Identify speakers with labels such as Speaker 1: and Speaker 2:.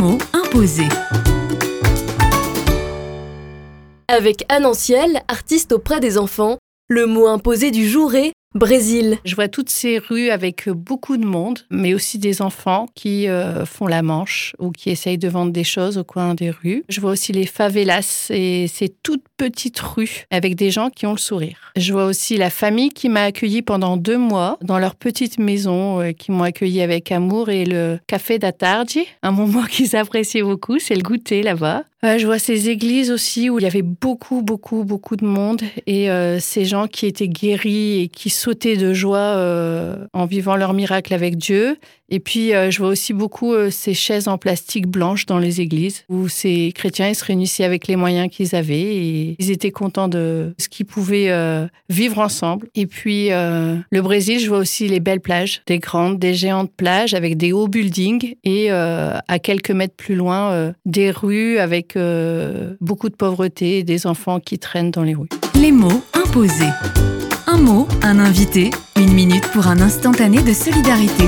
Speaker 1: mots imposés.
Speaker 2: Avec Anne Anciel, artiste auprès des enfants, le mot imposé du jour est Brésil.
Speaker 3: Je vois toutes ces rues avec beaucoup de monde, mais aussi des enfants qui euh, font la manche ou qui essayent de vendre des choses au coin des rues. Je vois aussi les favelas et ces toutes petites rues avec des gens qui ont le sourire. Je vois aussi la famille qui m'a accueilli pendant deux mois dans leur petite maison, euh, qui m'ont accueilli avec amour et le café d'Atardi, un moment qu'ils appréciaient beaucoup, c'est le goûter là-bas. Euh, je vois ces églises aussi où il y avait beaucoup, beaucoup, beaucoup de monde et ces gens qui étaient guéris et qui sauter de joie euh, en vivant leur miracle avec Dieu. Et puis, euh, je vois aussi beaucoup euh, ces chaises en plastique blanches dans les églises où ces chrétiens ils se réunissaient avec les moyens qu'ils avaient et ils étaient contents de ce qu'ils pouvaient vivre ensemble. Et puis, le Brésil, je vois aussi les belles plages, des grandes, des géantes plages avec des hauts buildings et à quelques mètres plus loin, des rues avec beaucoup de pauvreté et des enfants qui traînent dans les rues.
Speaker 1: Les mots imposés. Un mot, un invité, une minute pour un instantané de solidarité.